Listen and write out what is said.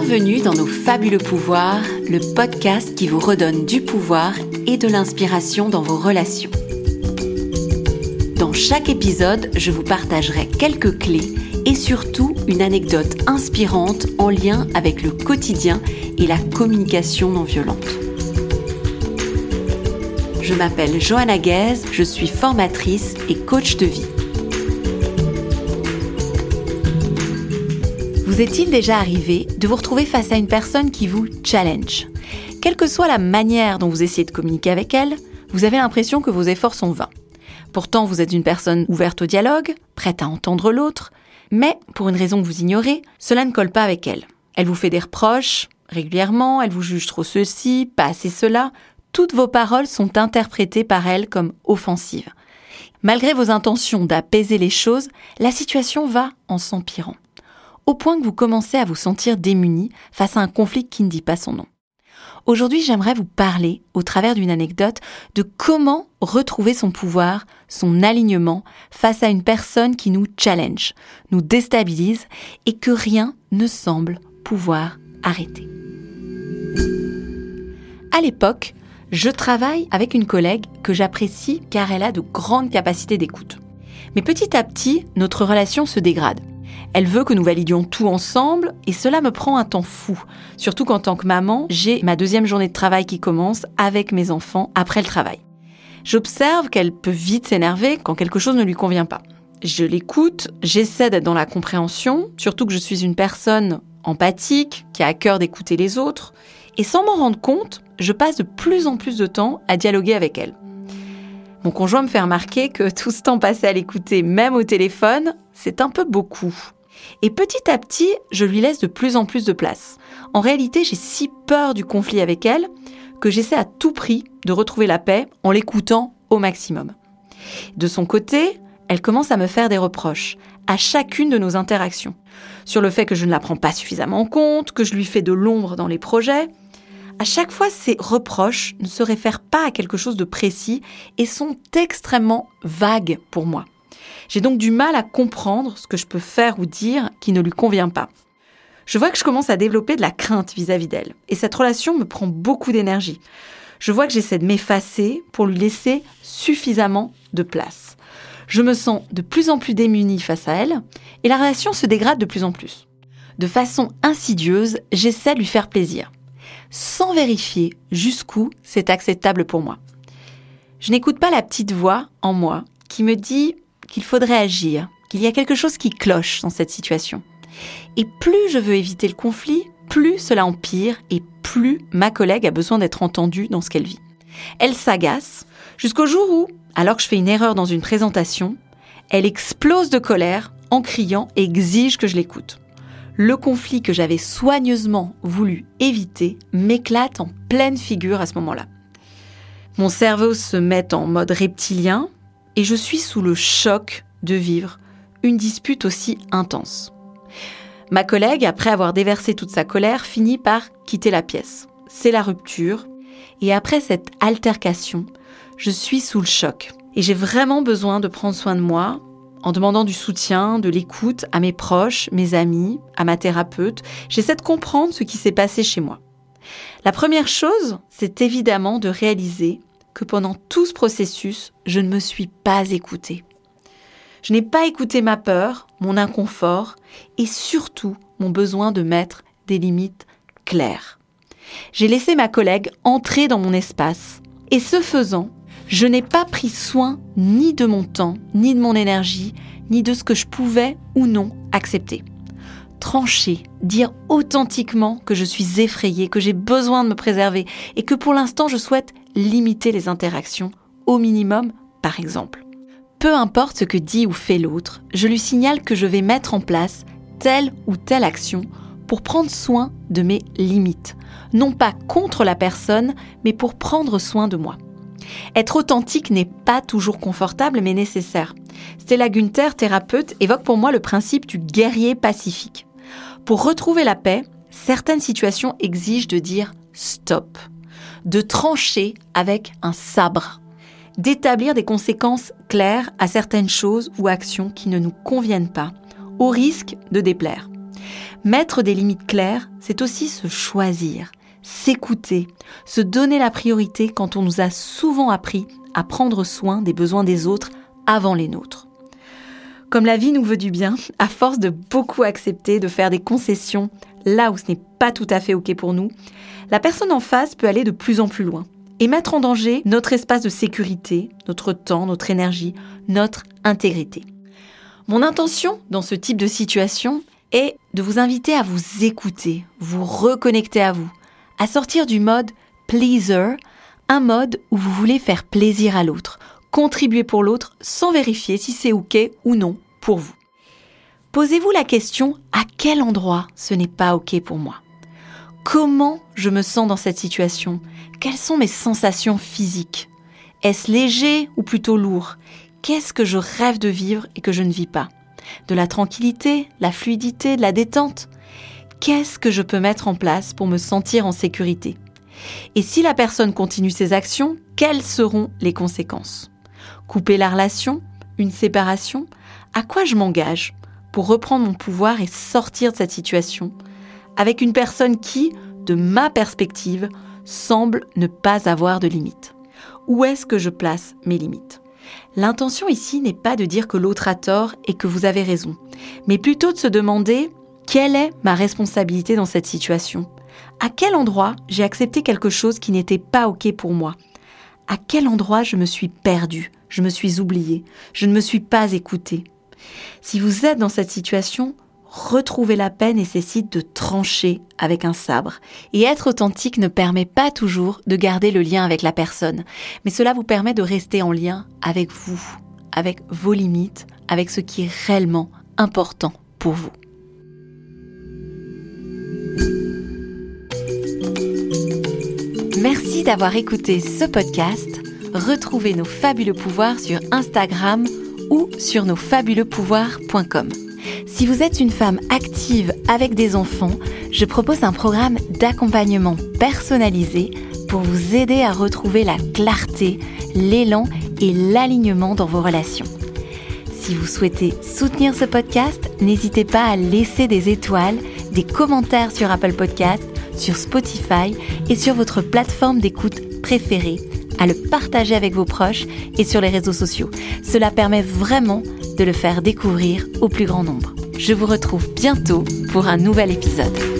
Bienvenue dans nos fabuleux pouvoirs, le podcast qui vous redonne du pouvoir et de l'inspiration dans vos relations. Dans chaque épisode, je vous partagerai quelques clés et surtout une anecdote inspirante en lien avec le quotidien et la communication non violente. Je m'appelle Johanna Guez, je suis formatrice et coach de vie. Vous est-il déjà arrivé de vous retrouver face à une personne qui vous challenge? Quelle que soit la manière dont vous essayez de communiquer avec elle, vous avez l'impression que vos efforts sont vains. Pourtant, vous êtes une personne ouverte au dialogue, prête à entendre l'autre, mais pour une raison que vous ignorez, cela ne colle pas avec elle. Elle vous fait des reproches régulièrement, elle vous juge trop ceci, pas assez cela. Toutes vos paroles sont interprétées par elle comme offensives. Malgré vos intentions d'apaiser les choses, la situation va en s'empirant au point que vous commencez à vous sentir démuni face à un conflit qui ne dit pas son nom. Aujourd'hui, j'aimerais vous parler, au travers d'une anecdote, de comment retrouver son pouvoir, son alignement face à une personne qui nous challenge, nous déstabilise et que rien ne semble pouvoir arrêter. À l'époque, je travaille avec une collègue que j'apprécie car elle a de grandes capacités d'écoute. Mais petit à petit, notre relation se dégrade. Elle veut que nous validions tout ensemble et cela me prend un temps fou. Surtout qu'en tant que maman, j'ai ma deuxième journée de travail qui commence avec mes enfants après le travail. J'observe qu'elle peut vite s'énerver quand quelque chose ne lui convient pas. Je l'écoute, j'essaie d'être dans la compréhension, surtout que je suis une personne empathique, qui a à cœur d'écouter les autres, et sans m'en rendre compte, je passe de plus en plus de temps à dialoguer avec elle. Mon conjoint me fait remarquer que tout ce temps passé à l'écouter, même au téléphone, c'est un peu beaucoup. Et petit à petit, je lui laisse de plus en plus de place. En réalité, j'ai si peur du conflit avec elle que j'essaie à tout prix de retrouver la paix en l'écoutant au maximum. De son côté, elle commence à me faire des reproches à chacune de nos interactions. Sur le fait que je ne la prends pas suffisamment en compte, que je lui fais de l'ombre dans les projets. À chaque fois, ces reproches ne se réfèrent pas à quelque chose de précis et sont extrêmement vagues pour moi. J'ai donc du mal à comprendre ce que je peux faire ou dire qui ne lui convient pas. Je vois que je commence à développer de la crainte vis-à-vis d'elle. Et cette relation me prend beaucoup d'énergie. Je vois que j'essaie de m'effacer pour lui laisser suffisamment de place. Je me sens de plus en plus démunie face à elle et la relation se dégrade de plus en plus. De façon insidieuse, j'essaie de lui faire plaisir, sans vérifier jusqu'où c'est acceptable pour moi. Je n'écoute pas la petite voix en moi qui me dit qu'il faudrait agir, qu'il y a quelque chose qui cloche dans cette situation. Et plus je veux éviter le conflit, plus cela empire et plus ma collègue a besoin d'être entendue dans ce qu'elle vit. Elle s'agace jusqu'au jour où, alors que je fais une erreur dans une présentation, elle explose de colère en criant et exige que je l'écoute. Le conflit que j'avais soigneusement voulu éviter m'éclate en pleine figure à ce moment-là. Mon cerveau se met en mode reptilien et je suis sous le choc de vivre une dispute aussi intense. Ma collègue, après avoir déversé toute sa colère, finit par quitter la pièce. C'est la rupture. Et après cette altercation, je suis sous le choc. Et j'ai vraiment besoin de prendre soin de moi en demandant du soutien, de l'écoute à mes proches, mes amis, à ma thérapeute. J'essaie de comprendre ce qui s'est passé chez moi. La première chose, c'est évidemment de réaliser que pendant tout ce processus, je ne me suis pas écoutée. Je n'ai pas écouté ma peur, mon inconfort et surtout mon besoin de mettre des limites claires. J'ai laissé ma collègue entrer dans mon espace et ce faisant, je n'ai pas pris soin ni de mon temps, ni de mon énergie, ni de ce que je pouvais ou non accepter. Trancher, dire authentiquement que je suis effrayée, que j'ai besoin de me préserver et que pour l'instant je souhaite limiter les interactions, au minimum, par exemple. Peu importe ce que dit ou fait l'autre, je lui signale que je vais mettre en place telle ou telle action pour prendre soin de mes limites, non pas contre la personne, mais pour prendre soin de moi. Être authentique n'est pas toujours confortable, mais nécessaire. Stella Gunther, thérapeute, évoque pour moi le principe du guerrier pacifique. Pour retrouver la paix, certaines situations exigent de dire stop de trancher avec un sabre, d'établir des conséquences claires à certaines choses ou actions qui ne nous conviennent pas, au risque de déplaire. Mettre des limites claires, c'est aussi se choisir, s'écouter, se donner la priorité quand on nous a souvent appris à prendre soin des besoins des autres avant les nôtres. Comme la vie nous veut du bien, à force de beaucoup accepter, de faire des concessions là où ce n'est pas tout à fait OK pour nous, la personne en face peut aller de plus en plus loin et mettre en danger notre espace de sécurité, notre temps, notre énergie, notre intégrité. Mon intention dans ce type de situation est de vous inviter à vous écouter, vous reconnecter à vous, à sortir du mode pleaser, un mode où vous voulez faire plaisir à l'autre, contribuer pour l'autre sans vérifier si c'est OK ou non pour vous. Posez-vous la question à quel endroit ce n'est pas OK pour moi? Comment je me sens dans cette situation? Quelles sont mes sensations physiques? Est-ce léger ou plutôt lourd? Qu'est-ce que je rêve de vivre et que je ne vis pas? De la tranquillité, la fluidité, de la détente? Qu'est-ce que je peux mettre en place pour me sentir en sécurité? Et si la personne continue ses actions, quelles seront les conséquences? Couper la relation Une séparation? À quoi je m'engage pour reprendre mon pouvoir et sortir de cette situation? Avec une personne qui, de ma perspective, semble ne pas avoir de limites. Où est-ce que je place mes limites? L'intention ici n'est pas de dire que l'autre a tort et que vous avez raison, mais plutôt de se demander quelle est ma responsabilité dans cette situation? À quel endroit j'ai accepté quelque chose qui n'était pas OK pour moi? À quel endroit je me suis perdue, je me suis oubliée, je ne me suis pas écoutée? Si vous êtes dans cette situation, retrouver la paix nécessite de trancher avec un sabre. Et être authentique ne permet pas toujours de garder le lien avec la personne, mais cela vous permet de rester en lien avec vous, avec vos limites, avec ce qui est réellement important pour vous. Merci d'avoir écouté ce podcast. Retrouvez nos fabuleux pouvoirs sur Instagram ou sur nosfabuleuxpouvoirs.com. Si vous êtes une femme active avec des enfants, je propose un programme d'accompagnement personnalisé pour vous aider à retrouver la clarté, l'élan et l'alignement dans vos relations. Si vous souhaitez soutenir ce podcast, n'hésitez pas à laisser des étoiles, des commentaires sur Apple Podcasts, sur Spotify et sur votre plateforme d'écoute préférée, à le partager avec vos proches et sur les réseaux sociaux. Cela permet vraiment de le faire découvrir au plus grand nombre. Je vous retrouve bientôt pour un nouvel épisode.